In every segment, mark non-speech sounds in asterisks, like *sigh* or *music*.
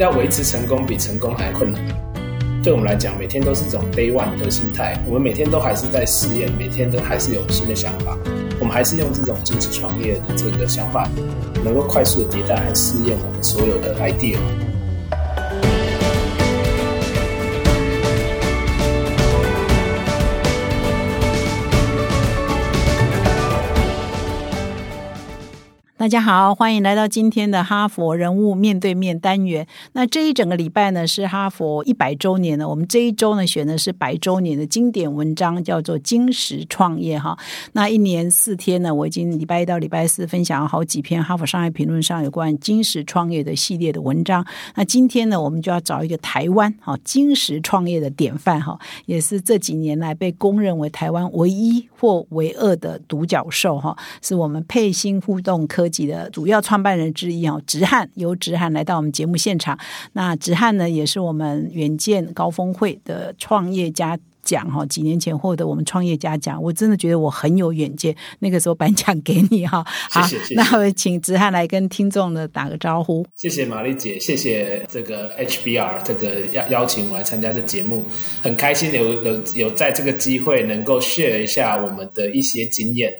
要维持成功比成功还困难。对我们来讲，每天都是这种 day one 的心态，我们每天都还是在试验，每天都还是有新的想法，我们还是用这种坚持创业的这个想法，能够快速的迭代和试验我们所有的 idea。大家好，欢迎来到今天的哈佛人物面对面单元。那这一整个礼拜呢是哈佛一百周年呢，我们这一周呢选的是百周年的经典文章，叫做《金石创业》哈。那一年四天呢，我已经礼拜一到礼拜四分享了好几篇哈佛商业评论上有关金石创业的系列的文章。那今天呢，我们就要找一个台湾哈金石创业的典范哈，也是这几年来被公认为台湾唯一或唯二的独角兽哈，是我们佩兴互动科。己的主要创办人之一哦，直汉由直汉来到我们节目现场。那直汉呢，也是我们远见高峰会的创业家奖哈，几年前获得我们创业家奖，我真的觉得我很有远见。那个时候颁奖 *laughs* 给你哈，好，那我请直汉来跟听众呢打个招呼。谢谢玛丽姐，谢谢这个 HBR 这个邀邀请我来参加这节目，很开心有有有在这个机会能够 share 一下我们的一些经验。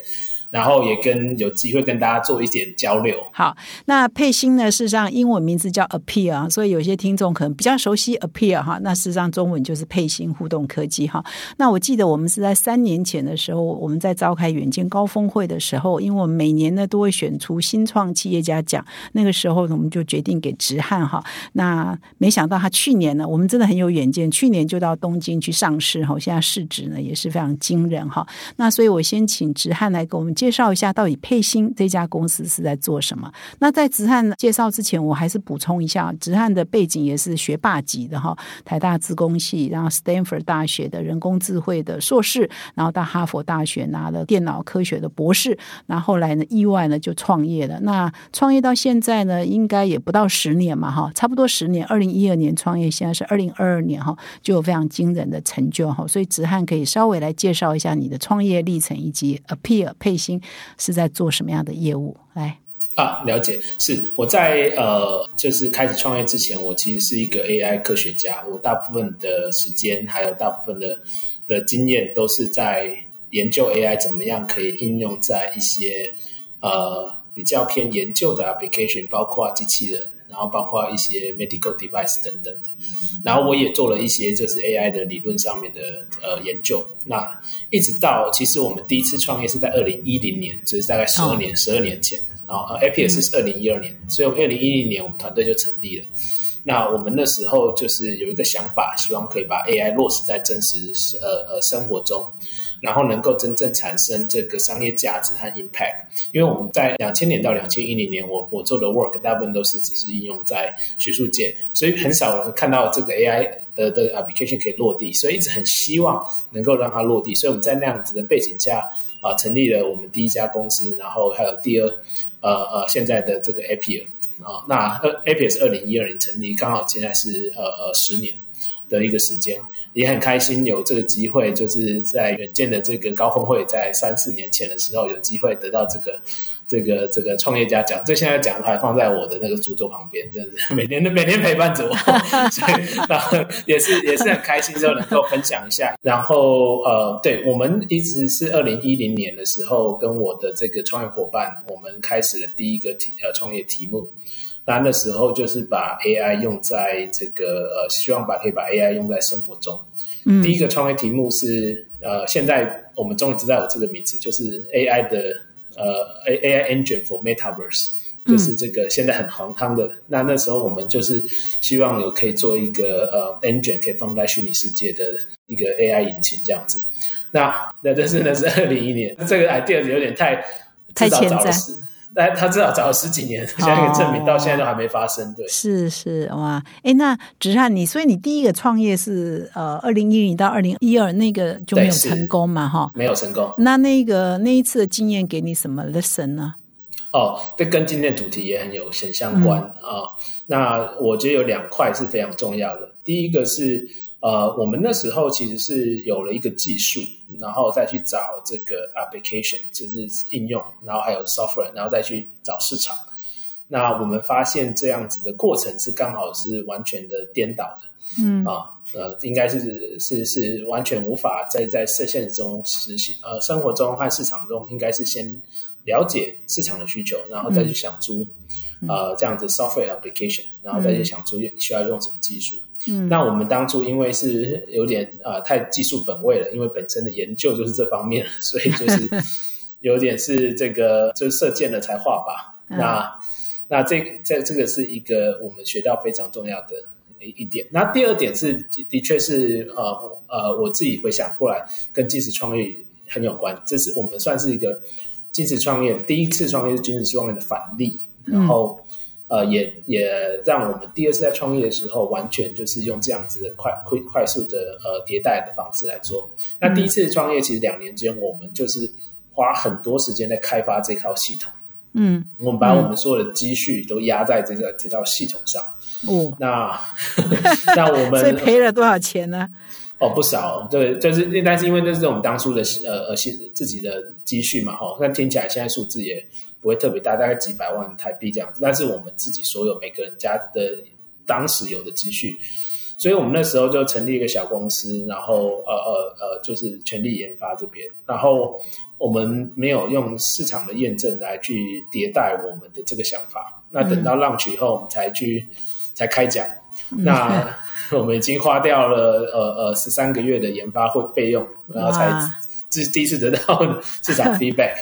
然后也跟有机会跟大家做一点交流。好，那佩欣呢？事实上，英文名字叫 Appear，所以有些听众可能比较熟悉 Appear 哈。那事实上，中文就是佩欣互动科技哈。那我记得我们是在三年前的时候，我们在召开远见高峰会的时候，因为我们每年呢都会选出新创企业家奖，那个时候我们就决定给直汉哈。那没想到他去年呢，我们真的很有远见，去年就到东京去上市哈，现在市值呢也是非常惊人哈。那所以我先请直汉来给我们。介绍一下到底佩兴这家公司是在做什么？那在直汉介绍之前，我还是补充一下，直汉的背景也是学霸级的哈，台大资工系，然后 Stanford 大学的人工智慧的硕士，然后到哈佛大学拿了电脑科学的博士，那后来呢，意外呢就创业了。那创业到现在呢，应该也不到十年嘛哈，差不多十年。二零一二年创业，现在是二零二二年哈，就有非常惊人的成就哈。所以直汉可以稍微来介绍一下你的创业历程以及 Appear 佩是在做什么样的业务？来啊，了解。是我在呃，就是开始创业之前，我其实是一个 AI 科学家。我大部分的时间还有大部分的的经验，都是在研究 AI 怎么样可以应用在一些呃比较偏研究的 application，包括机器人，然后包括一些 medical device 等等的。然后我也做了一些就是 AI 的理论上面的呃研究。那一直到其实我们第一次创业是在二零一零年，就是大概十二年十二年前啊。APS 是二零一二年，所以我们二零一零年我们团队就成立了。那我们那时候就是有一个想法，希望可以把 AI 落实在真实呃呃生活中。然后能够真正产生这个商业价值和 impact，因为我们在两千年到两千一零年，我我做的 work 大部分都是只是应用在学术界，所以很少人看到这个 AI 的的 application 可以落地，所以一直很希望能够让它落地。所以我们在那样子的背景下啊，成立了我们第一家公司，然后还有第二呃呃现在的这个 Appier 啊，那 Appier 是二零一二年成立，刚好现在是呃呃十年。的一个时间，也很开心有这个机会，就是在远见的这个高峰会，在三四年前的时候，有机会得到这个这个这个创业家奖。这现在奖还放在我的那个书桌旁边，真是每年都每天陪伴着我，*laughs* 所以也是也是很开心，就能够分享一下。然后呃，对我们一直是二零一零年的时候，跟我的这个创业伙伴，我们开始了第一个题呃创业题目。那那时候就是把 AI 用在这个呃，希望把可以把 AI 用在生活中。嗯，第一个创业题目是呃，现在我们终于知道有这个名词，就是 AI 的呃 AI Engine for Metaverse，就是这个现在很行汤的。那那时候我们就是希望有可以做一个呃 Engine 可以放在虚拟世界的一个 AI 引擎这样子。那那这是那是二零一年，这个 idea 有点太太前瞻。但他至少找了十几年，现在证明到现在都还没发生。对，是是哇，哎，那直汉你，所以你第一个创业是呃，二零一零到二零一二那个就没有成功嘛？哈，没有成功。那那个那一次的经验给你什么 lesson 呢？哦，这跟今天主题也很有很相关啊。那我觉得有两块是非常重要的。第一个是。呃，我们那时候其实是有了一个技术，然后再去找这个 application，就是应用，然后还有 software，然后再去找市场。那我们发现这样子的过程是刚好是完全的颠倒的，嗯啊，呃，应该是是是完全无法在在现现实中实行，呃，生活中和市场中应该是先了解市场的需求，然后再去想出、呃这样子 software application，然后再去想出需要用什么技术。嗯那我们当初因为是有点呃太技术本位了，因为本身的研究就是这方面，*laughs* 所以就是有点是这个就是射箭了才画靶。嗯那那这这这个是一个我们学到非常重要的一一点。那第二点是的的确是呃呃我自己回想过来，跟金石创业很有关。这是我们算是一个金石创业第一次创业是金石创业的反例，然后。呃，也也让我们第二次在创业的时候，完全就是用这样子的快快快速的呃迭代的方式来做。那第一次创业其实两年间，我们就是花很多时间在开发这套系统。嗯我们把我们所有的积蓄都压在这个这套系统上。哦，那 *laughs* 那我们所以赔了多少钱呢？哦不少，对，就是但是因为那是我们当初的呃呃自自己的积蓄嘛，哈，那听起来现在数字也不会特别大，大概几百万台币这样子。但是我们自己所有每个人家的当时有的积蓄，所以我们那时候就成立一个小公司，然后呃呃呃，就是全力研发这边，然后我们没有用市场的验证来去迭代我们的这个想法。那等到 launch 以后，我们才去才开奖。那我们已经花掉了呃呃十三个月的研发费费用，然后才哇这 *laughs* 第一次得到市场 feedback。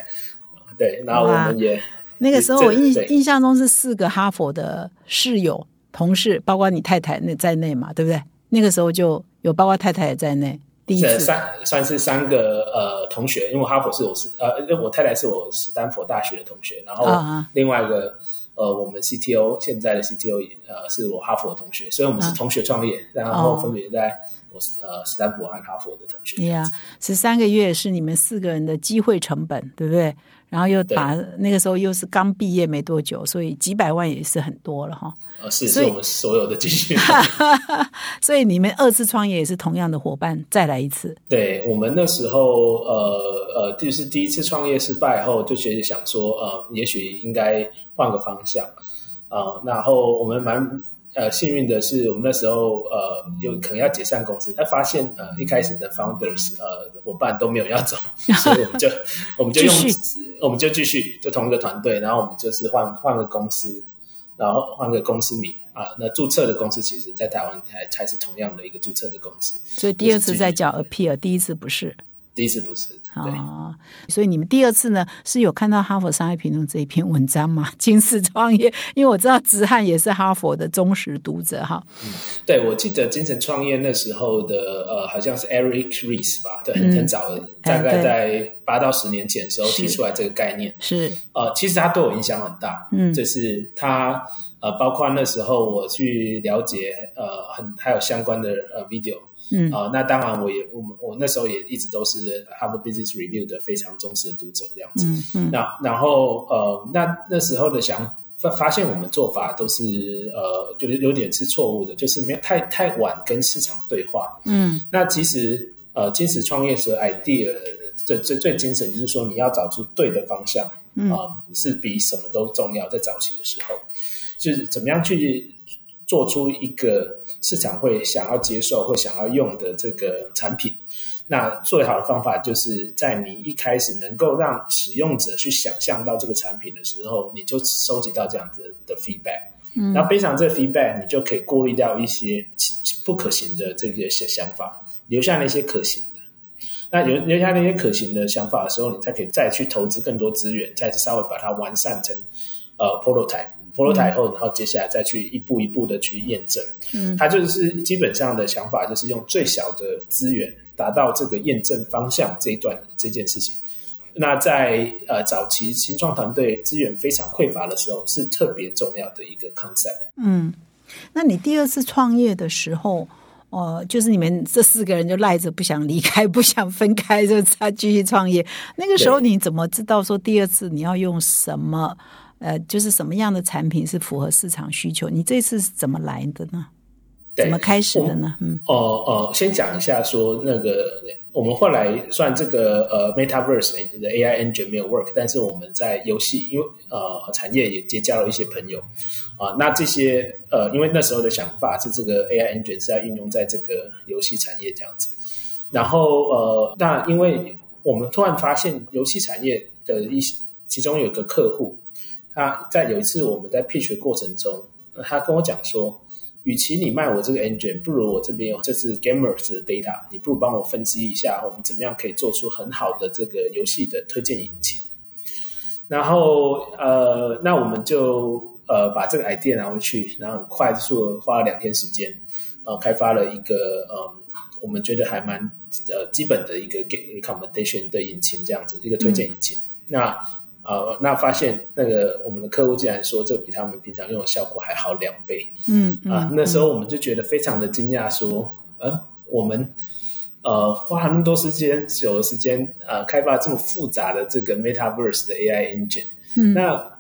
对，然后我们也那个时候我印印象中是四个哈佛的室友同事，包括你太太那在内嘛，对不对？那个时候就有包括太太也在内，第一次这三算是三个呃同学，因为哈佛是我是呃，因为我太太是我史丹佛大学的同学，然后另外一个呃，我们 CTO 现在的 CTO 也呃是我哈佛的同学，所以我们是同学创业，然后哦分别在我呃斯丹佛和哈佛的同学。对呀，十三个月是你们四个人的机会成本，对不对？然后又把那个时候又是刚毕业没多久，所以几百万也是很多了哈。啊，是是我们所有的积蓄。*laughs* 所以你们二次创业也是同样的伙伴，再来一次。对我们那时候，呃呃，就是第一次创业失败后，就觉得想说，呃，也许应该换个方向，啊、然后我们蛮呃幸运的是，我们那时候呃有可能要解散公司，他发现呃一开始的 founders 呃伙伴都没有要走，*laughs* 所以我们就我们就用我们就继续就同一个团队，然后我们就是换换个公司，然后换个公司名啊，那注册的公司其实在台湾才才是同样的一个注册的公司，所以第二次再叫 appeal，第一次不是第一次不是对。啊。所以你们第二次呢是有看到哈佛商业评论这一篇文章吗？*laughs* 金氏创业，因为我知道子翰也是哈佛的忠实读者哈。嗯对，我记得精神创业那时候的呃，好像是 Eric Ries 吧，对，很很早的，大概在八到十年前的时候提出来这个概念。是呃，其实他对我影响很大，嗯就是他呃，包括那时候我去了解呃，很还有相关的呃 video，嗯啊、那当然我也我们我那时候也一直都是 Harvard Business Review 的非常忠实的读者这样子。嗯嗯那然后呃，那那时候的想发发现我们做法都是呃，就是有点是错误的，就是没有太太晚跟市场对话。嗯那其实呃，坚持创业时 idea 最最最精神就是说你要找出对的方向啊、是比什么都重要。在早期的时候，就是怎么样去做出一个市场会想要接受、或想要用的这个产品。那最好的方法就是在你一开始能够让使用者去想象到这个产品的时候，你就收集到这样子的 feedback。嗯，然后背上这个 feedback，你就可以过滤掉一些不可行的这个想法，留下那些可行的。那留留下那些可行的想法的时候，你才可以再去投资更多资源，再稍微把它完善成呃 prototype。Prototype 后，然后接下来再去一步一步的去验证。嗯，他就是基本上的想法，就是用最小的资源达到这个验证方向这一段这件事情。那在呃早期新创团队资源非常匮乏的时候，是特别重要的一个 concept。嗯，那你第二次创业的时候，呃，就是你们这四个人就赖着不想离开，不想分开，就再继续创业。那个时候你怎么知道说第二次你要用什么？呃，就是什么样的产品是符合市场需求？你这次是怎么来的呢？怎么开始的呢？嗯，哦哦，先讲一下说那个我们后来算这个呃 Metaverse 的 AI engine 没有 work，但是我们在游戏因为呃产业也结交了一些朋友啊，那这些呃因为那时候的想法是这个 AI engine 是要运用在这个游戏产业这样子，然后呃那因为我们突然发现游戏产业的一些其中有一个客户，他在有一次我们在 pitch 的过程中，他跟我讲说。与其你卖我这个 engine，不如我这边有这是 gamers 的 data，你不如帮我分析一下，我们怎么样可以做出很好的这个游戏的推荐引擎。然后呃，那我们就呃把这个 idea 拿回去，然后很快速花了两天时间，呃，开发了一个呃我们觉得还蛮呃基本的一个 recommendation 的引擎，这样子一个推荐引擎。那呃，那发现那个我们的客户竟然说，这比他们平常用的效果还好两倍。嗯啊，那时候我们就觉得非常的惊讶，说，呃，我们呃花那么多时间、久的时间，呃，开发这么复杂的这个 Metaverse 的 AI engine，嗯，那。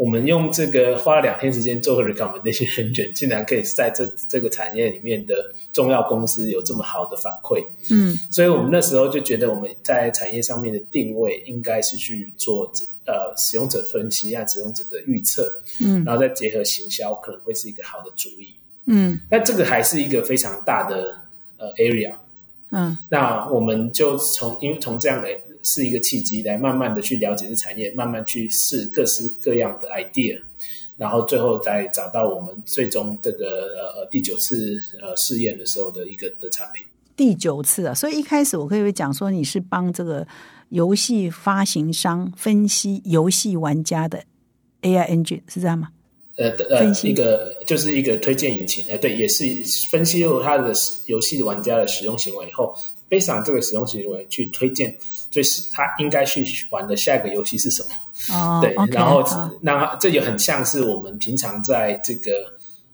我们用这个花了两天时间做个 recommendation engine，竟然可以在这这个产业里面的重要公司有这么好的反馈，嗯，所以我们那时候就觉得我们在产业上面的定位应该是去做呃使用者分析啊，使用者的预测，嗯，然后再结合行销，可能会是一个好的主意，嗯，那这个还是一个非常大的呃 area，嗯，那我们就从因为从这样的。是一个契机，来慢慢的去了解这产业，慢慢去试各式各样的 idea，然后最后再找到我们最终这个呃第九次呃试验的时候的一个的产品。第九次啊，所以一开始我可以讲说，你是帮这个游戏发行商分析游戏玩家的 AI engine 是这样吗？呃呃，一个就是一个推荐引擎，呃，对，也是分析了他的游戏玩家的使用行为以后，背上这个使用行为去推荐。就是他应该去玩的下一个游戏是什么？哦，对，然后那这也很像是我们平常在这个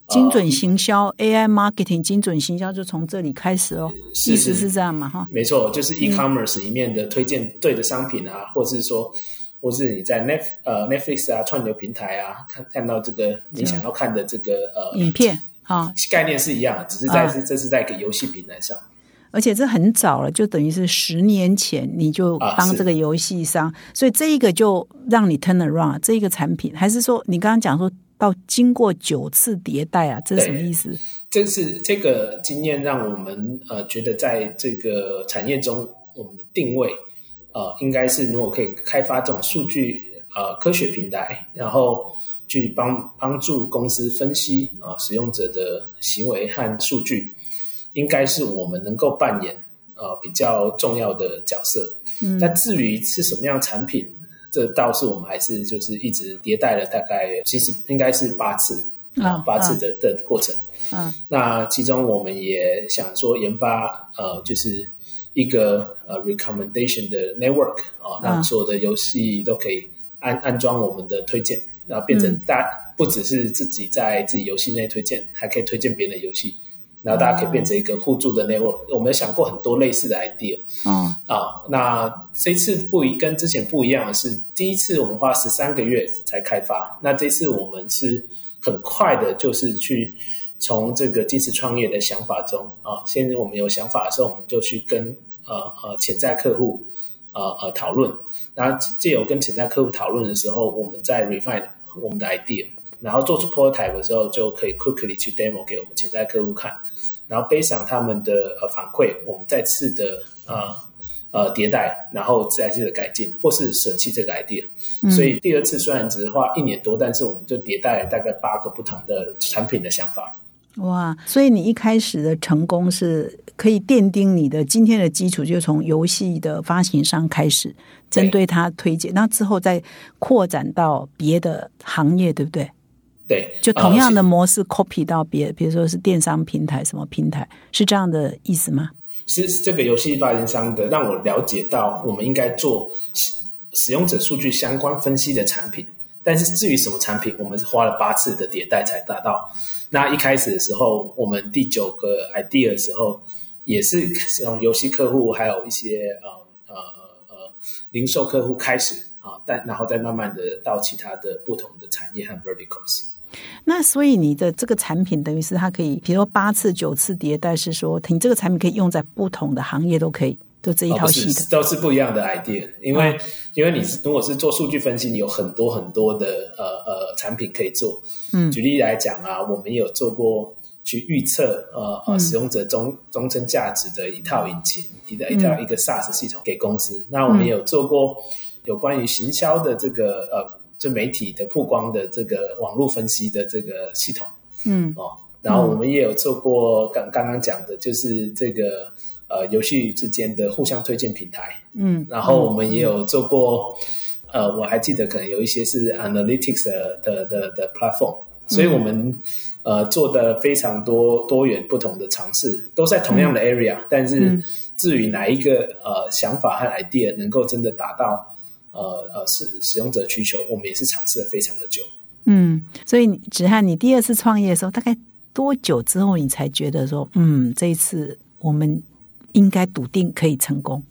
精准行销 AI marketing 精准行销就从这里开始哦，意思是这样嘛？哈，没错，就是 e-commerce 里面的推荐对的商品啊，或是说，或是你在 Net 呃 Netflix 啊串流平台啊看看到这个你想要看的这个呃影片啊，概念是一样的，只是在是这是在一个游戏平台上。而且这很早了，就等于是十年前你就当这个游戏商，所以这一个就让你 turn around 这一个产品，还是说你刚刚讲说到经过九次迭代啊，这是什么意思？这是这个经验让我们呃觉得在这个产业中，我们的定位呃应该是如果可以开发这种数据呃科学平台，然后去帮帮助公司分析啊使用者的行为和数据。应该是我们能够扮演呃比较重要的角色。嗯，那至于是什么样产品，这倒是我们还是就是一直迭代了大概其实应该是八次啊八次的的过程。嗯，那其中我们也想说研发呃就是一个呃 recommendation 的 network 啊，让所有的游戏都可以安安装我们的推荐，然后变成大不只是自己在自己游戏内推荐，还可以推荐别人的游戏。然后大家可以变成一个互助的 network。我们想过很多类似的 idea。嗯，啊，那这次不一跟之前不一样的是，第一次我们花十三个月才开发，那这次我们是很快的，就是去从这个金石创业的想法中啊，现在我们有想法的时候，我们就去跟呃呃潜在客户呃呃讨论。然后借由跟潜在客户讨论的时候，我们在 refine 我们的 idea，然后做出 prototype 的时候，就可以 quickly 去 demo 给我们潜在客户看。然后背上他们的呃反馈，我们再次的呃呃迭代，然后再次的改进，或是舍弃这个 idea。所以第二次虽然只花一年多，但是我们就迭代了大概八个不同的产品的想法。哇！所以你一开始的成功是可以奠定你的今天的基础，就从游戏的发行商开始，针对它推荐，那之后再扩展到别的行业，对不对？对，就同样的模式 copy 到别，比如说是电商平台什么平台，是这样的意思吗？是这个游戏发行商的，让我了解到我们应该做使用者数据相关分析的产品。但是至于什么产品，我们是花了八次的迭代才达到。那一开始的时候，我们第九个 idea 的时候，也是从游戏客户还有一些呃呃呃呃零售客户开始啊，但然后再慢慢的到其他的不同的产业和 verticals。那所以你的这个产品等于是它可以，比如说八次九次迭代，是说你这个产品可以用在不同的行业都可以，就这一套系统，都是不一样的 idea。因为因为你如果是做数据分析，你有很多很多的呃呃产品可以做。嗯，举例来讲啊，我们有做过去预测呃呃使用者终终身价值的一套引擎，一个一套一个 SaaS 系统给公司。那我们有做过有关于行销的这个呃就媒体的曝光的这个网络分析的这个系统。嗯。哦，然后我们也有做过刚刚刚讲的就是这个。呃，游戏之间的互相推荐平台，嗯，然后我们也有做过，呃，我还记得可能有一些是 analytics 的的的 platform，所以我们呃做的非常多多元不同的尝试，都在同样的 area，但是至于哪一个呃想法和 idea 能够真的达到呃呃使使用者需求，我们也是尝试了非常的久。嗯，所以子翰，你第二次创业的时候，大概多久之后你才觉得说，嗯，这一次我们应该笃定可以成功，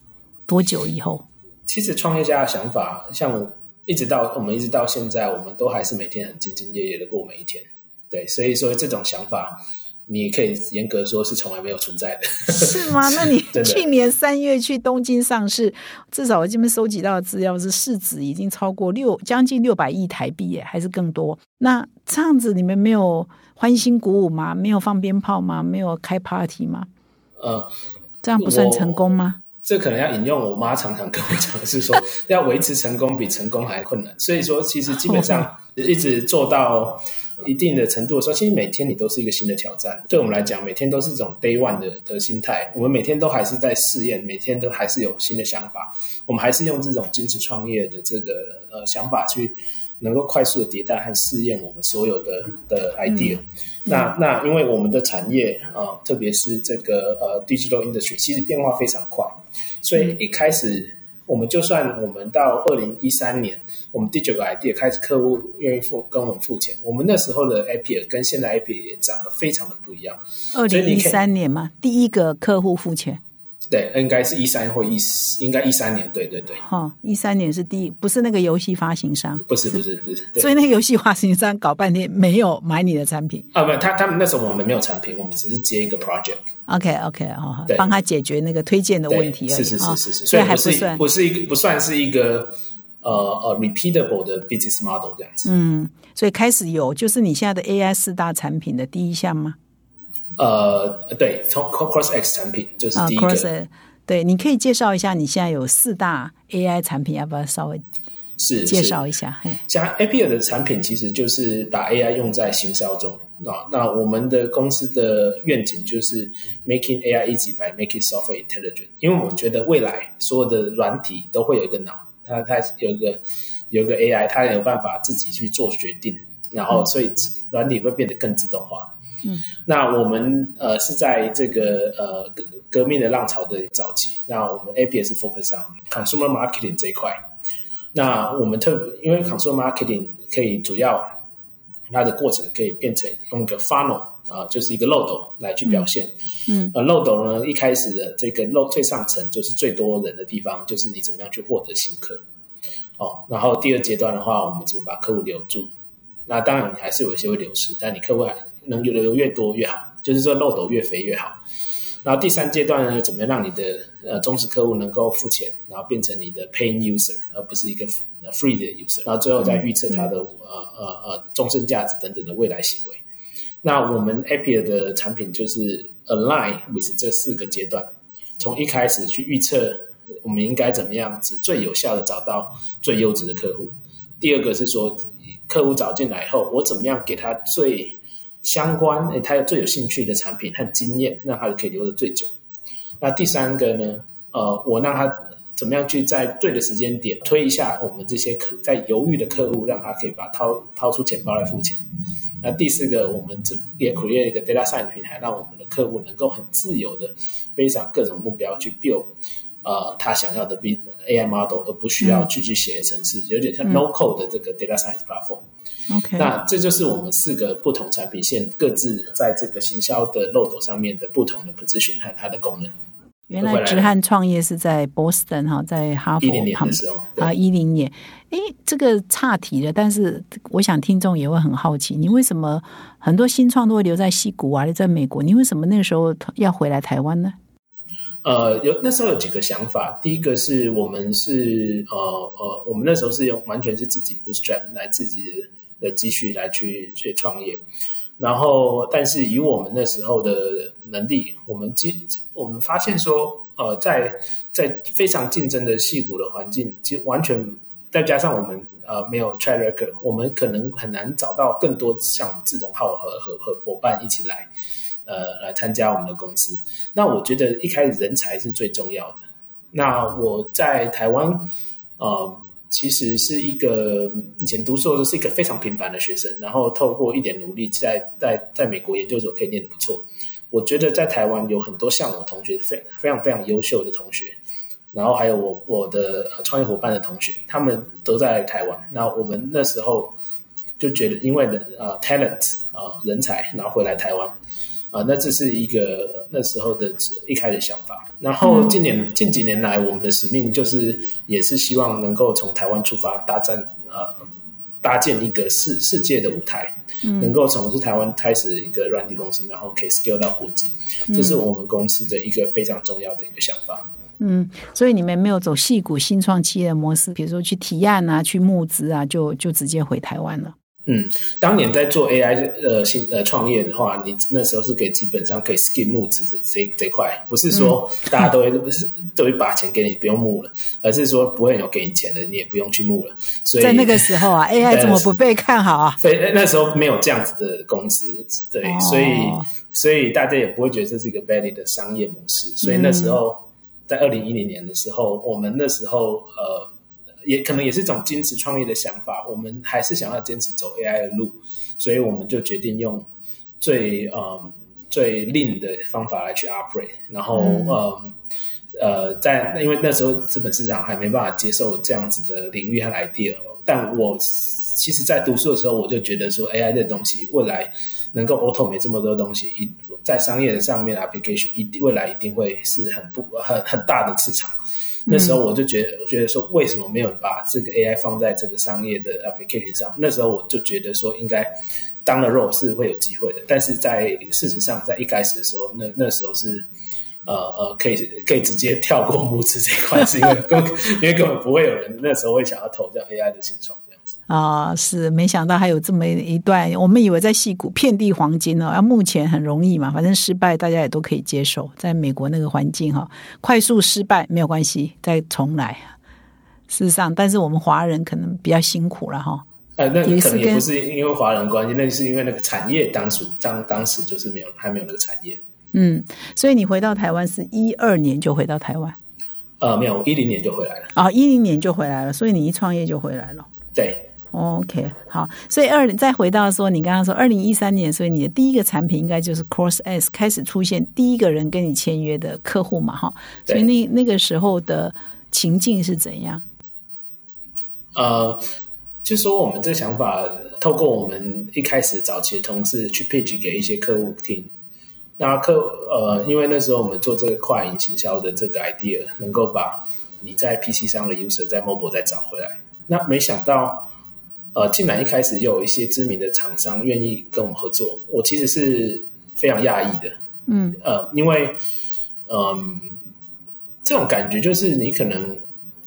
多久以后？其实创业家的想法，像一直到我们一直到现在，我们都还是每天很兢兢业业的过每一天。对，所以说这种想法，你可以严格说是从来没有存在的，是吗？*laughs* 那你去年三月去东京上市，至少我这边收集到的资料是市值已经超过六将近六百亿台币耶，还是更多？那这样子你们没有欢欣鼓舞吗？没有放鞭炮吗？没有开 party 吗？呃。这样不算成功吗？这可能要引用我妈常常跟我讲的是说，*laughs* 要维持成功比成功还困难。所以说，其实基本上一直做到一定的程度的时候，其实每天你都是一个新的挑战。对我们来讲，每天都是这种 day one 的的心态。我们每天都还是在试验，每天都还是有新的想法。我们还是用这种坚持创业的这个呃想法去。能够快速的迭代和试验我们所有的的 idea，那那因为我们的产业啊，特别是这个呃 digital industry，其实变化非常快，所以一开始我们就算我们到二零一三年，我们第九个 idea 开始，客户愿意付跟我们付钱，我们那时候的 API 跟现在 API 也长得非常的不一样。二零一三年嘛，第一个客户付钱。对，应该是一三或一四，应该一三年，对对对。哈，一三年是第一，不是那个游戏发行商，不是不是不是。所以那个游戏发行商搞半天没有买你的产品啊？不，他他们那时候我们没有产品，我们只是接一个 project。OK OK，好，帮他解决那个推荐的问题是是是是是，所以还不算不是一个不算是一个呃呃 repeatable 的 business model 这样子。嗯，所以开始有就是你现在的 AI 四大产品的第一项吗？呃，对，从 Cross X 产品就是第一个。对，你可以介绍一下你现在有四大 AI 产品，要不要稍微是介绍一下？像 Appier 的产品，其实就是把 AI 用在行销中啊。那我们的公司的愿景就是 Making AI easy by making software intelligent。因为我觉得未来所有的软体都会有一个脑，它它有一个有一个 AI，它有办法自己去做决定，然后所以软体会变得更自动化。嗯，那我们呃是在这个呃革革命的浪潮的早期，那我们 A P S focus on consumer marketing 这一块。那我们特因为 consumer marketing 可以主要它的过程可以变成用一个 funnel 啊，就是一个漏斗来去表现。嗯，呃，漏斗呢一开始的这个漏最上层就是最多人的地方，就是你怎么样去获得新客。哦，然后第二阶段的话，我们怎么把客户留住？那当然你还是有一些会流失，但你客户还。能留的越多越好，就是说漏斗越肥越好。然后第三阶段呢，怎么样让你的呃忠实客户能够付钱，然后变成你的 paying user，而不是一个 free 的 user。然后最后再预测它的呃呃呃终身价值等等的未来行为。那我们 Appier 的产品就是 align with 这四个阶段，从一开始去预测我们应该怎么样子最有效的找到最优质的客户。第二个是说客户找进来后，我怎么样给他最相关诶，他有最有兴趣的产品和经验，让他可以留得最久。那第三个呢？呃，我让他怎么样去在对的时间点推一下我们这些客在犹豫的客户，让他可以把掏掏出钱包来付钱。那第四个，我们这也 create 一个 data science 平台，让我们的客户能够很自由的背上各种目标去 build 呃他想要的 B AI model，而不需要去去写程式，有点像 no code 的这个 data science platform。OK，那这就是我们四个不同产品线各自在这个行销的漏斗上面的不同的 position 和它的功能。原来直汉创业是在 Boston 哈，在哈佛的时候啊，一零年。哎，这个差题了，但是我想听众也会很好奇，你为什么很多新创都会留在西谷啊，留在美国？你为什么那个时候要回来台湾呢？呃，有那时候有几个想法。第一个是我们是呃呃，我们那时候是用完全是自己 bootstrap 来自己的积蓄来去去创业。然后，但是以我们那时候的能力，我们基我们发现说，呃，在在非常竞争的戏骨的环境，其实完全再加上我们呃没有 track record，我们可能很难找到更多像志同道合和和伙伴一起来。呃，来参加我们的公司。那我觉得一开始人才是最重要的。那我在台湾，呃，其实是一个以前读书的时候是一个非常平凡的学生，然后透过一点努力，在在在美国研究所可以念得不错。我觉得在台湾有很多像我同学，非非常非常优秀的同学，然后还有我我的创业伙伴的同学，他们都在台湾。那我们那时候就觉得，因为人呃 talent 啊人才，然后回来台湾。啊，那这是一个那时候的一开始想法。然后近年近几年来，我们的使命就是也是希望能够从台湾出发，搭建呃搭建一个世世界的舞台，能够从是台湾开始一个软体公司，然后可以 scale 到国际。这是我们公司的一个非常重要的一个想法。嗯，所以你们没有走细股新创企业的模式，比如说去提案啊，去募资啊，就就直接回台湾了。嗯，当年在做 AI 呃新呃创业的话，你那时候是可以基本上可以 skip 募资这这这块，不是说大家都会 *laughs* 都会把钱给你不用募了，而是说不会有给你钱的，你也不用去募了。所以在那个时候啊，*laughs* AI 怎么不被看好啊？非那时候没有这样子的公司，对，所以所以大家也不会觉得这是一个 valid 的商业模式。所以那时候在二零一零年的时候，我们那时候呃。也可能也是一种坚持创业的想法，我们还是想要坚持走 AI 的路，所以我们就决定用最嗯最 lean 的方法来去 operate，然后嗯呃在因为那时候资本市场还没办法接受这样子的领域和 idea，但我其实在读书的时候我就觉得说 AI 这东西未来能够 automate 这么多东西，一在商业的上面 application 一定未来一定会是很不很很大的市场。那时候我就觉得，我觉得说，为什么没有把这个 AI 放在这个商业的 application 上？那时候我就觉得说，应该当了 role 是会有机会的。但是在事实上，在一开始的时候，那那时候是呃呃，可以可以直接跳过 *laughs* 募资这一块，是因为 *laughs* 根因为根本不会有人那时候会想要投这样 AI 的新创。啊，是没想到还有这么一段，我们以为在戏谷遍地黄金呢，啊，目前很容易嘛，反正失败大家也都可以接受，在美国那个环境哈，快速失败没有关系，再重来。事实上，但是我们华人可能比较辛苦了哈。呃，那可能也不是因为华人关系，那是因为那个产业当时当当时就是没有还没有那个产业。嗯，所以你回到台湾是一二年就回到台湾？呃，没有，一零年就回来了。啊，一零年就回来了，所以你一创业就回来了。对。OK，好，所以二再回到说，你刚刚说二零一三年，所以你的第一个产品应该就是 Cross S 开始出现第一个人跟你签约的客户嘛，哈，所以那那个时候的情境是怎样？呃，就说我们这个想法，透过我们一开始早期的同事去 pitch 给一些客户听，那客呃，因为那时候我们做这个跨营行销的这个 idea，能够把你在 PC 上的 user 在 mobile 再找回来，那没想到。呃，进来一开始就有一些知名的厂商愿意跟我们合作，我其实是非常讶异的。嗯，呃，因为，嗯，这种感觉就是你可能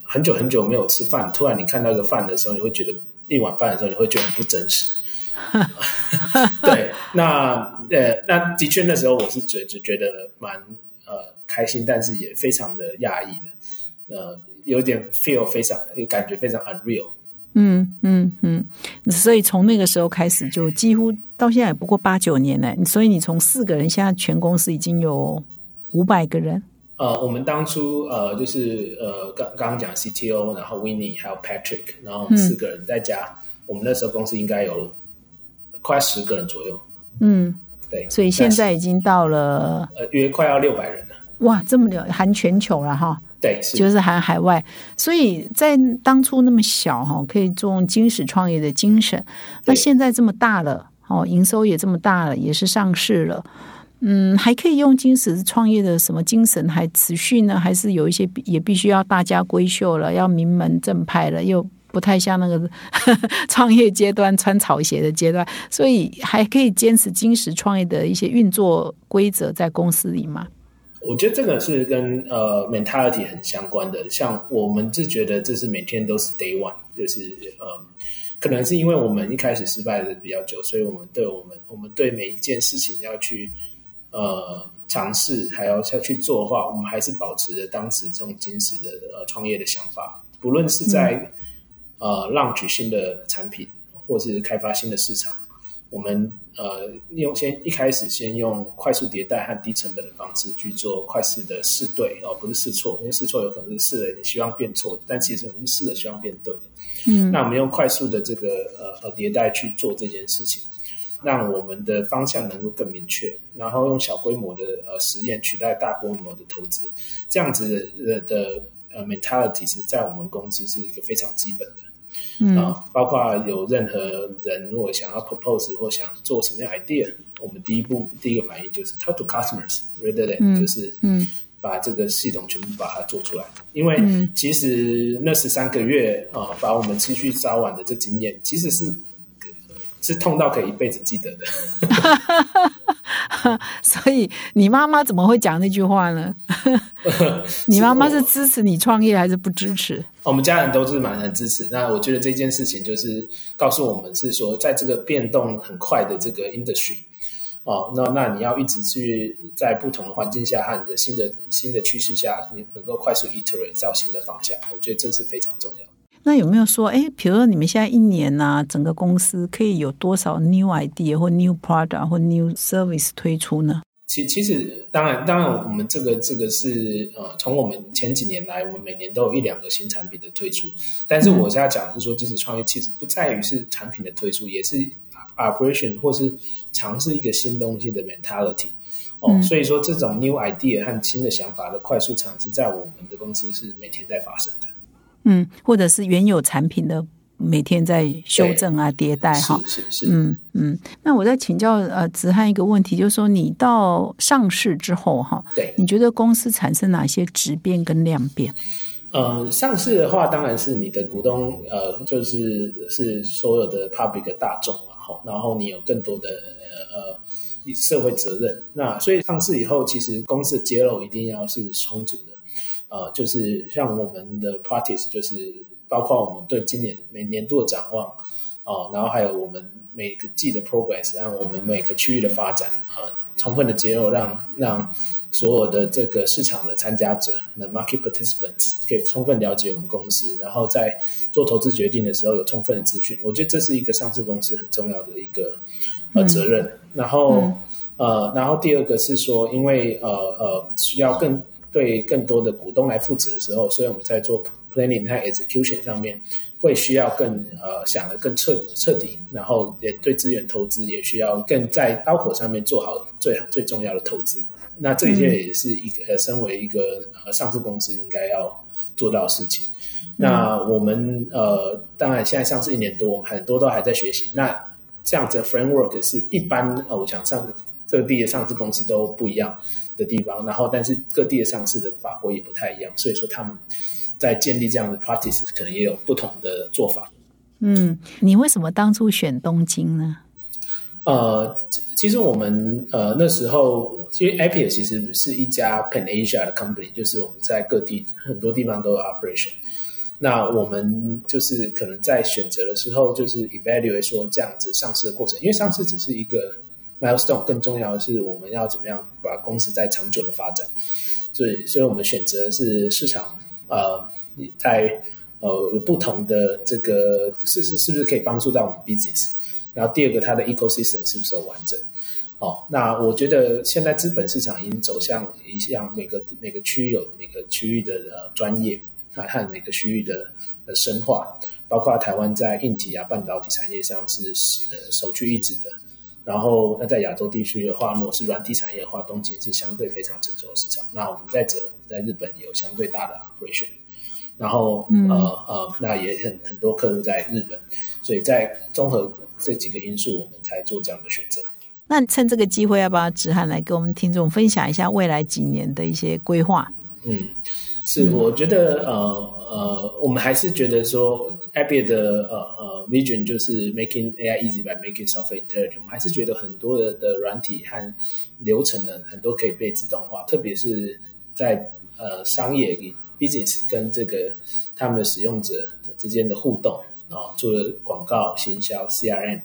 很久很久没有吃饭，突然你看到一个饭的时候，你会觉得一碗饭的时候，你会觉得很不真实。*laughs* 对，那呃，那的确那时候我是觉就觉得蛮呃开心，但是也非常的讶异的，呃，有点 feel 非常有感觉非常 unreal。嗯嗯嗯，所以从那个时候开始，就几乎到现在也不过八九年了。所以你从四个人，现在全公司已经有五百个人。呃，我们当初呃，就是呃，刚刚刚讲 CTO，然后 w i n n i e 还有 Patrick，然后四个人再加，我们那时候公司应该有快十个人左右。嗯，对。所以现在已经到了呃，约快要六百人了。哇，这么了，含全球了哈。对，就是含海外，所以在当初那么小哈，可以用金石创业的精神。那现在这么大了，哦，营收也这么大了，也是上市了，嗯，还可以用金石创业的什么精神还持续呢？还是有一些也必须要大家闺秀了，要名门正派了，又不太像那个 *laughs* 创业阶段穿草鞋的阶段，所以还可以坚持金石创业的一些运作规则在公司里吗？我觉得这个是跟呃 mentality 很相关的。像我们是觉得这是每天都是 day one，就是呃，可能是因为我们一开始失败的比较久，所以我们对我们我们对每一件事情要去呃尝试，还要要去做的话，我们还是保持着当时这种坚持的呃创业的想法。不论是在呃让取新的产品，或是开发新的市场。我们呃用先一开始先用快速迭代和低成本的方式去做快速的试对哦，不是试错，因为试错有可能是试了你希望变错，但其实我们是试了希望变对的。嗯，那我们用快速的这个呃呃迭代去做这件事情，让我们的方向能够更明确，然后用小规模的呃实验取代大规模的投资，这样子的的呃 mentality 是在我们公司是一个非常基本的。啊，包括有任何人如果想要 propose 或想做什么样 idea，我们第一步第一个反应就是 talk to customers，ready？就是嗯，把这个系统全部把它做出来。因为其实那十三个月啊，把我们持续早晚的这经验，其实是是痛到可以一辈子记得的。*laughs* 所以你妈妈怎么会讲那句话呢？*laughs* 你妈妈是支持你创业还是不支持？我们家人都是蛮很支持。那我觉得这件事情就是告诉我们是说，在这个变动很快的这个 industry 哦，那那你要一直去在不同的环境下和你的新的新的趋势下，你能够快速 iterate 造新的方向，我觉得这是非常重要。那有没有说，哎，比如说你们现在一年呢，整个公司可以有多少 new idea 或 new product 或 new service 推出呢？其其实，当然，当然，我们这个这个是呃，从我们前几年来，我们每年都有一两个新产品的推出。但是我现在讲的是说，即使创业，其实不在于是产品的推出，也是 operation 或是尝试一个新东西的 mentality 哦。所以说，这种 new idea 和新的想法的快速尝试，在我们的公司是每天在发生的。嗯，或者是原有产品的每天在修正啊、迭代哈，是是是，嗯嗯。那我再请教呃子翰一个问题，就是说你到上市之后哈，对，你觉得公司产生哪些质变跟量变？呃，上市的话，当然是你的股东呃，就是是所有的 public 大众嘛，哈，然后你有更多的呃社会责任。那所以上市以后，其实公司的揭露一定要是充足的。呃，就是像我们的 practice，就是包括我们对今年每年度的展望，哦，然后还有我们每个季的 progress，让我们每个区域的发展，呃，充分的结合，让让所有的这个市场的参加者，那 market participants 可以充分了解我们公司，然后在做投资决定的时候有充分的资讯。我觉得这是一个上市公司很重要的一个呃责任。然后呃，然后第二个是说，因为呃呃需要更。对更多的股东来负责的时候，所以我们在做 planning 和 execution 上面会需要更呃想的更彻彻底，然后也对资源投资也需要更在刀口上面做好最最重要的投资。那这些也是一个身为一个呃上市公司应该要做到的事情。那我们呃当然现在上市一年多，我们很多都还在学习。那这样子 framework 是一般呃我想上各地的上市公司都不一样。的地方，然后但是各地的上市的法规也不太一样，所以说他们在建立这样的 practice 可能也有不同的做法。嗯，你为什么当初选东京呢？呃，其实我们呃那时候，因为 Apple 其实是一家 Pan Asia 的 company，就是我们在各地很多地方都有 operation。那我们就是可能在选择的时候，就是 evaluate 说这样子上市的过程，因为上市只是一个。milestone 更重要的是，我们要怎么样把公司在长久的发展。所以，所以我们选择是市场，呃，在呃不同的这个是是是不是可以帮助到我们 business。然后第二个，它的 ecosystem 是不是完整？哦，那我觉得现在资本市场已经走向一项每个每个区域有每个区域的呃专业，和和每个区域的呃深化，包括台湾在硬体啊半导体产业上是呃首屈一指的。然后，那在亚洲地区的话，如果是软体产业的话，东京是相对非常成熟的市场。那我们在这，在日本也有相对大的 operation。然后，呃呃，那也很很多客户在日本，所以在综合这几个因素，我们才做这样的选择。那趁这个机会，要不要子涵来跟我们听众分享一下未来几年的一些规划？嗯，是，我觉得呃呃，我们还是觉得说 a b i 的呃呃 vision 就是 making AI easy by making software intelligent。我们还是觉得很多的的软体和流程呢，很多可以被自动化，特别是在呃商业 business 跟这个他们的使用者之间的互动啊，做了广告、行销、CRM，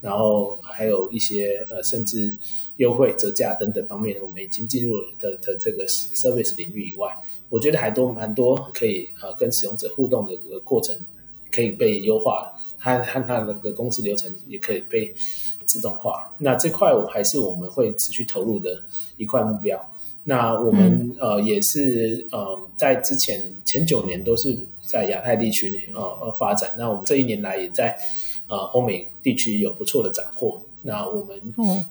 然后还有一些呃甚至优惠、折价等等方面，我们已经进入的的这个 service 领域以外。我觉得还多蛮多可以呃跟使用者互动的这个过程可以被优化，它和它的个公司流程也可以被自动化。那这块我还是我们会持续投入的一块目标。那我们呃也是呃在之前前九年都是在亚太地区呃呃发展。那我们这一年来也在呃欧美地区有不错的斩获。那我们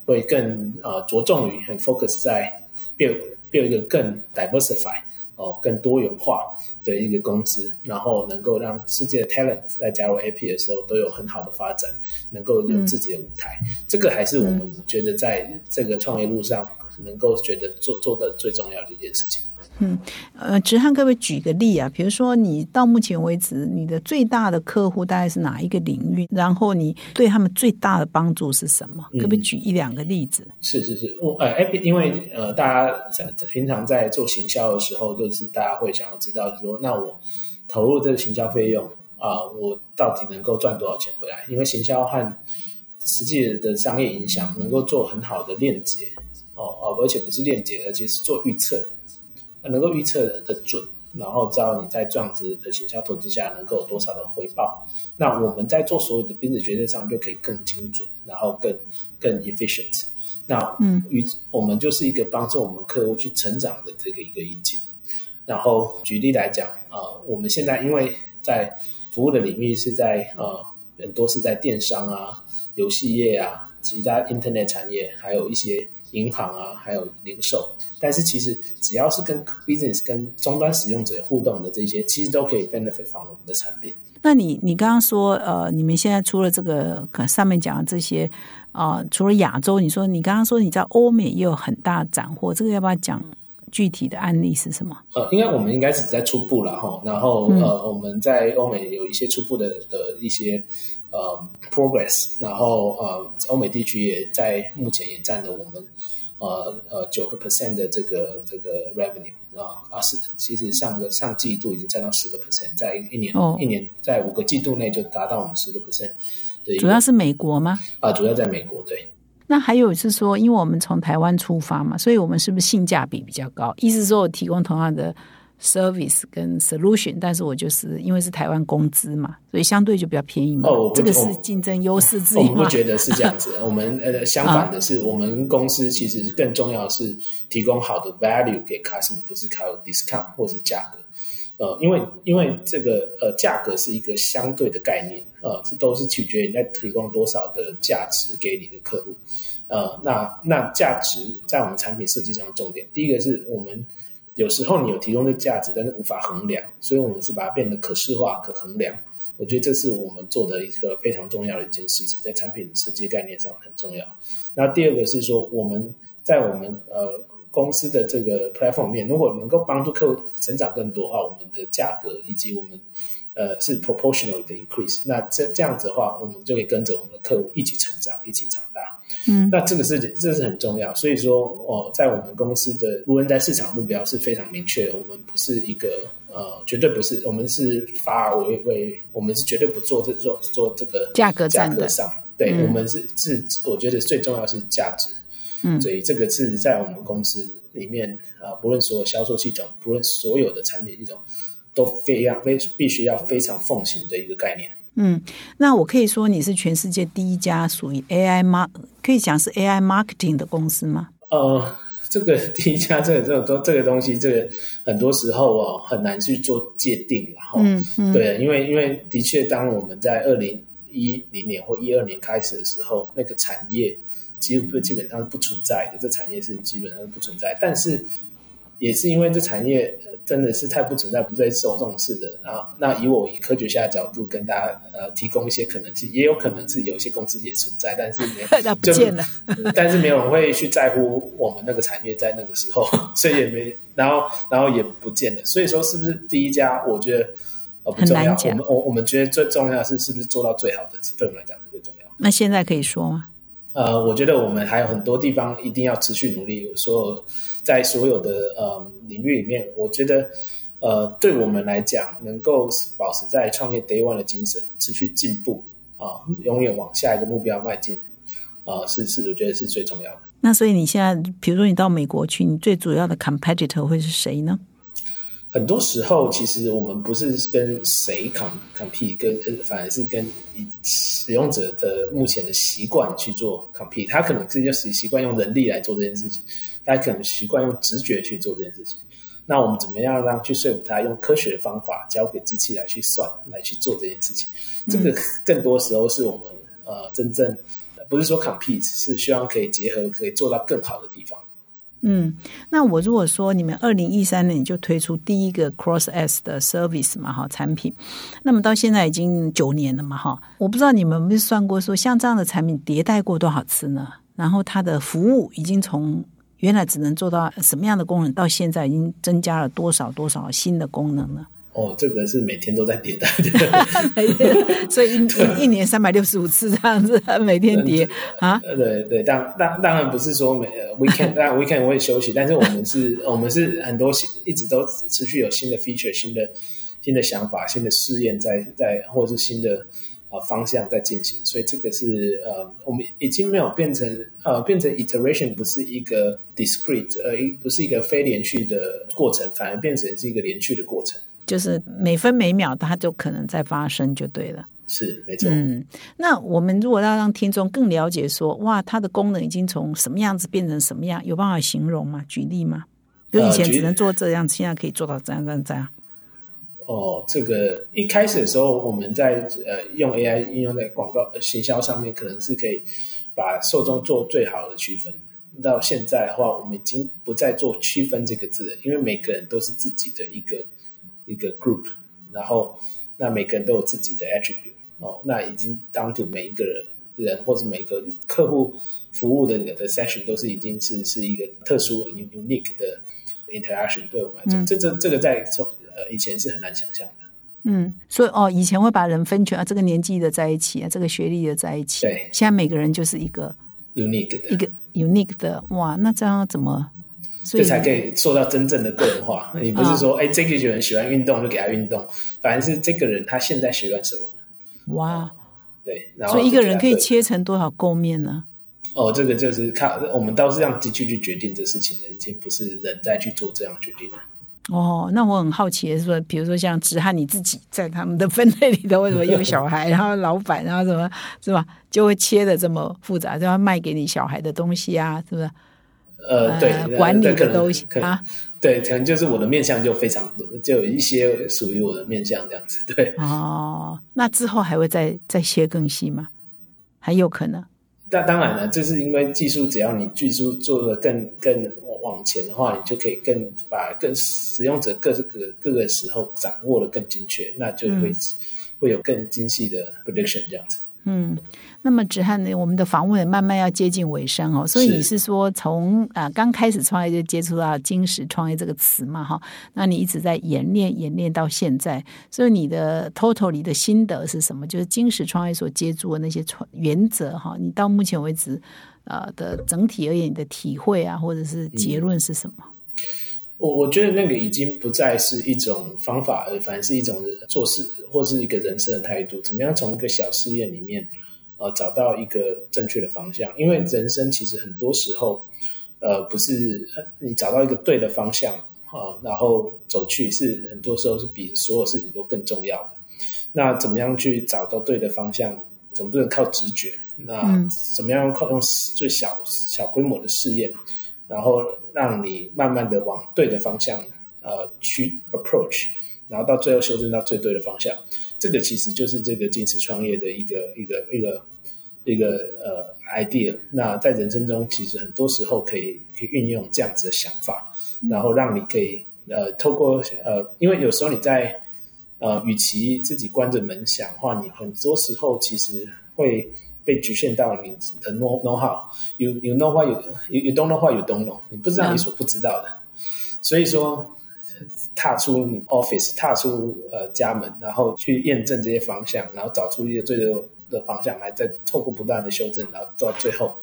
会更呃着重于很 focus 在 build build 一个更 diversify。哦，更多元化的一个公司，然后能够让世界的 talent 在加入 AP 的时候都有很好的发展，能够有自己的舞台。这个还是我们觉得在这个创业路上能够觉得做做的最重要的一件事情。嗯，呃，直汉各位举个例啊，比如说你到目前为止，你的最大的客户大概是哪一个领域？然后你对他们最大的帮助是什么？可不可以举一两个例子？是是是，我呃，因为呃，大家在平常在做行销的时候，都是大家会想要知道说，那我投入这个行销费用啊，我到底能够赚多少钱回来？因为行销和实际的商业影响能够做很好的链接哦哦，而且不是链接，而且是做预测。能够预测的准，然后知道你在这样子的行销投资下能够有多少的回报。那我们在做所有的编制决策上就可以更精准，然后更更 efficient。那嗯，与我们就是一个帮助我们客户去成长的这个一个引擎。然后举例来讲，呃，我们现在因为在服务的领域是在呃很多是在电商啊、游戏业啊、其他 Internet 产业，还有一些。银行啊，还有零售，但是其实只要是跟 business 跟终端使用者互动的这些，其实都可以 benefit from 我们的产品。那你你刚刚说，呃，你们现在除了这个上面讲的这些，啊，除了亚洲，你说你刚刚说你在欧美也有很大斩获，这个要不要讲具体的案例是什么？呃，应该我们应该是在初步了哈，然后呃，我们在欧美有一些初步的的一些。呃，progress，然后呃，欧美地区也在目前也占了我们呃呃九个 percent 的这个这个 revenue 啊啊是，其实上个上季度已经占到十个 percent，在一年一年在五个季度内就达到我们十个 percent 的。主要是美国吗？啊，主要在美国对。那还有是说，因为我们从台湾出发嘛，所以我们是不是性价比比较高？意思说我提供同样的。Service 跟 Solution，但是我就是因为是台湾工资嘛，所以相对就比较便宜嘛。哦，这个是竞争优势之一我不觉得是这样子，*laughs* 我们呃相反的是，我们公司其实更重要的是提供好的 value 给 customer，不是靠 discount 或是价格。呃，因为因为这个呃价格是一个相对的概念，呃，这都是取决于你在提供多少的价值给你的客户。呃，那那价值在我们产品设计上的重点，第一个是我们。有时候你有提供的价值，但是无法衡量，所以我们是把它变得可视化、可衡量。我觉得这是我们做的一个非常重要的一件事情，在产品设计概念上很重要。那第二个是说，我们在我们呃公司的这个 platform 面，如果能够帮助客户成长更多的话，我们的价格以及我们呃是 proportional 的 increase。那这这样子的话，我们就可以跟着我们的客户一起成长，一起长大。嗯，那这个是这是很重要，所以说哦，在我们公司的无人在市场目标是非常明确的。我们不是一个呃，绝对不是，我们是发而为为，我们是绝对不做这做做这个价格价格上，对我们是是，我觉得最重要是价值。嗯，所以这个是在我们公司里面啊，不论所有销售系统，不论所有的产品系统，都非常非必须要非常奉行的一个概念。嗯，那我可以说你是全世界第一家属于 AI mark，可以讲是 AI marketing 的公司吗？呃，这个 *laughs* 第一家，这个这种都这个东西，这个很多时候哦很难去做界定，然后，嗯嗯，对，因为因为的确，当我们在二零一零年或一二年开始的时候，那个产业基本基本上是不存在的，这产业是基本上不存在，但是。也是因为这产业真的是太不存在、不再受重视的啊。那以我以科学家的角度跟大家呃提供一些可能性，也有可能是有一些公司也存在，但是没 *laughs* 不见了。但是没有人会去在乎我们那个产业在那个时候，*laughs* 所以也没然后然后也不见了。所以说是不是第一家？我觉得呃不重要。我们我我们觉得最重要的是是不是做到最好的，对我们来讲是最重要的。那现在可以说吗？呃，我觉得我们还有很多地方一定要持续努力。所有在所有的呃领域里面，我觉得呃对我们来讲，能够保持在创业 Day One 的精神，持续进步啊、永远往下一个目标迈进啊、是是，我觉得是最重要的。那所以你现在，比如说你到美国去，你最主要的 competitor 会是谁呢？很多时候，其实我们不是跟谁 com compete，跟呃反而是跟以使用者的目前的习惯去做 compete。他可能是就习习惯用人力来做这件事情，他可能习惯用直觉去做这件事情。那我们怎么样让去说服他用科学的方法交给机器来去算，来去做这件事情？这个更多时候是我们呃真正不是说 compete，是希望可以结合，可以做到更好的地方。嗯，那我如果说你们二零一三年就推出第一个 Cross S 的 service 嘛哈产品，那么到现在已经九年了嘛哈，我不知道你们没算过说像这样的产品迭代过多少次呢？然后它的服务已经从原来只能做到什么样的功能，到现在已经增加了多少多少新的功能呢？哦，这个是每天都在迭代的。*laughs* 每天，所以一一一年三百六十五次这样子，每天叠啊。呃，对对，当当当然不是说每呃 weekend，当然 weekend 我会休息，但是我们是，*laughs* 我们是很多新一直都持续有新的 feature、新的新的想法、新的试验在在，或者是新的呃方向在进行，所以这个是呃，我们已经没有变成呃变成 iteration，不是一个 discrete，呃，一不是一个非连续的过程，反而变成是一个连续的过程。就是每分每秒它就可能在发生，就对了。是没错，嗯，那我们如果要让听众更了解说，哇，它的功能已经从什么样子变成什么样，有办法形容吗？举例吗？就以前只能做这样，现在可以做到这样这样这样。哦，这个一开始的时候，我们在呃用 AI 应用在广告呃行销上面，可能是可以把受众做最好的区分。到现在的话，我们已经不再做区分这个字了，因为每个人都是自己的一个一个 group，然后那每个人都有自己的 attribute 哦，那已经当 to 每一个人人或者每个客户服务的的 session 都是已经是是一个特殊 unique 的 interaction，对我们来讲，这这这个在呃以前是很难想象的。嗯，所以哦，以前会把人分群啊，这个年纪的在一起啊，这个学历的在一起。对现在每个人就是一个 unique 的，一个 unique 的，哇，那这样怎么？所以这才可以做到真正的个人化。你不是说，哎、这个人喜欢运动就给他运动，反而是这个人他现在喜欢什么，哇，对，然后所以一个人可以切成多少构面呢？哦，这个就是看我们倒是让机器去决定这事情的，已经不是人在去做这样决定了。哦，那我很好奇的是说，比如说像直汉你自己在他们的分类里头，为什么有小孩，然后老板，然后什么是吧，就会切的这么复杂，就要卖给你小孩的东西啊，是不是？呃，对，呃管理的东西啊，对，可能就是我的面相就非常多，就有一些属于我的面相这样子。对，哦，那之后还会再再切更细吗？很有可能。那当然了，这是因为技术，只要你技术做的更更往前的话，你就可以更把更使用者各个各个时候掌握的更精确，那就会、会有更精细的 prediction 这样子。嗯，那么子翰呢，我们的访问也慢慢要接近尾声哦，所以你是说从啊刚开始创业就接触到“金石创业”这个词嘛哈？那你一直在演练演练到现在，所以你的 total 里的心得是什么？就是金石创业所接触的那些创原则哈，你到目前为止呃的整体而言，你的体会啊，或者是结论是什么？我我觉得那个已经不再是一种方法，而反而是一种做事或是一个人生的态度。怎么样从一个小试验里面，呃，找到一个正确的方向？因为人生其实很多时候，呃，不是呃你找到一个对的方向啊、然后走去，是很多时候是比所有事情都更重要的。那怎么样去找到对的方向？总不能靠直觉。那怎么样靠用最小小规模的试验？然后让你慢慢的往对的方向呃去 approach，然后到最后修正到最对的方向。这个其实就是这个坚持创业的一个一个一个一个呃 idea。那在人生中，其实很多时候可以可以运用这样子的想法，然后让你可以呃透过呃，因为有时候你在呃，与其自己关着门想的话，你很多时候其实会被局限到你的 know know how，you you know what you you you don't know what you don't know，你不知道你所不知道的。所以说，踏出你 office，踏出呃家门，然后去验证这些方向，然后找出一个最优的方向来，再透过不断的修正，然后到最后，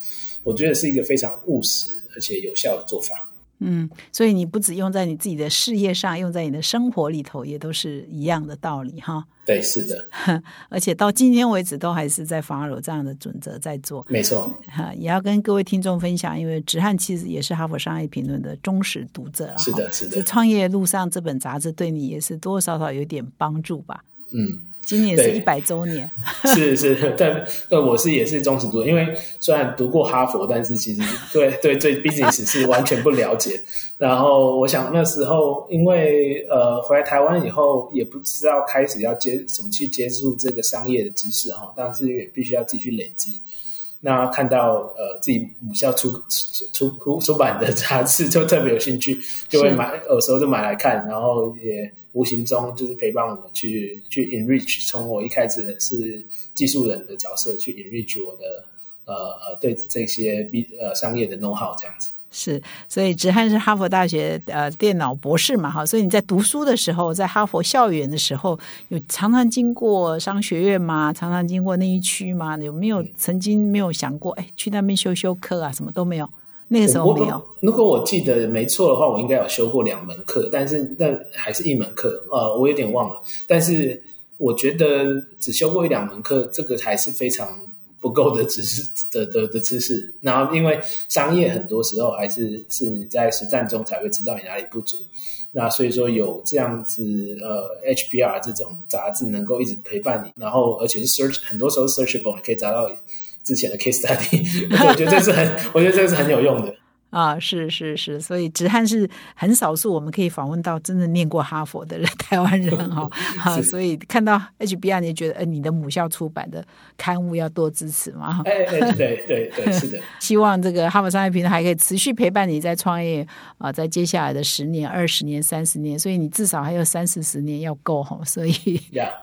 我觉得是一个非常务实而且有效的做法。嗯，所以你不只用在你自己的事业上，用在你的生活里头，也都是一样的道理哈。对，是的，*laughs* 而且到今天为止，都还是在法尔这样的准则在做。没错，*laughs* 哈，也要跟各位听众分享，因为直汉其实也是哈佛商业评论的忠实读者了。是的，是的。这创业路上这本杂志对你也是多多少少有点帮助吧？嗯。今年是一百周年，*laughs* 是是，但但我是也是忠实读者，因为虽然读过哈佛，但是其实对对对 business 是完全不了解。然后我想那时候，因为呃回来台湾以后，也不知道开始要接怎么去接触这个商业的知识哈，但是也必须要自己去累积。那看到呃自己母校出出出出版的杂志，就特别有兴趣，就会买，有时候就买来看，然后也无形中就是陪伴我去去 enrich，从我一开始是技术人的角色去 enrich 我的呃呃对这些 B 呃商业的 know how 这样子。是，所以直汉是哈佛大学呃电脑博士嘛，哈，所以你在读书的时候，在哈佛校园的时候，有常常经过商学院吗？常常经过那一区吗？有没有曾经没有想过，哎，去那边修修课啊？什么都没有，那个时候没有。如果我记得没错的话，我应该有修过两门课，但是那还是一门课，呃，我有点忘了。但是我觉得只修过一两门课，这个还是非常。不够的知识的的的知识，然后因为商业很多时候还是是你在实战中才会知道你哪里不足，那所以说有这样子呃 HBR 这种杂志能够一直陪伴你，然后而且是 search 很多时候 searchable 你可以找到之前的 case study，*laughs* 我觉得这是很 *laughs* 我觉得这是很有用的。啊，是是是，所以直汉是很少数我们可以访问到真的念过哈佛的人，*laughs* 台湾人哈，啊，所以看到 HBR，你觉得，呃，你的母校出版的刊物要多支持嘛？哎哎，对对对，是的。希望这个哈佛商业平台还可以持续陪伴你在创业啊，在接下来的十年、二十年、三十年，所以你至少还有三四十年要够哈，所以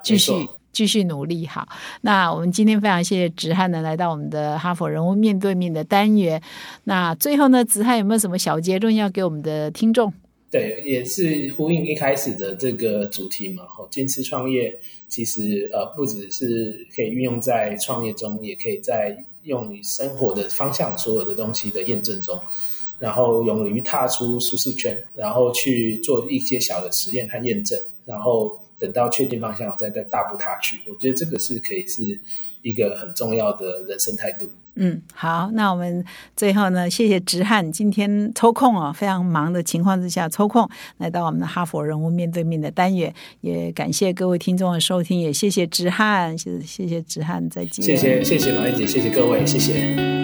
继续。继续努力好，那我们今天非常谢谢直汉呢来到我们的哈佛人物面对面的单元。那最后呢，直汉有没有什么小结论要给我们的听众？对，也是呼应一开始的这个主题嘛。哈，坚持创业其实呃不只是可以运用在创业中，也可以在用于生活的方向所有的东西的验证中，然后勇于踏出舒适圈，然后去做一些小的实验和验证，然后。等到确定方向，再再大步踏去。我觉得这个是可以是一个很重要的人生态度。嗯，好，那我们最后呢，谢谢直汉今天抽空啊，非常忙的情况之下抽空来到我们的哈佛人物面对面的单元，也感谢各位听众的收听，也谢谢直汉，谢谢谢直汉，再见。谢谢谢谢马丽姐，谢谢各位，谢谢。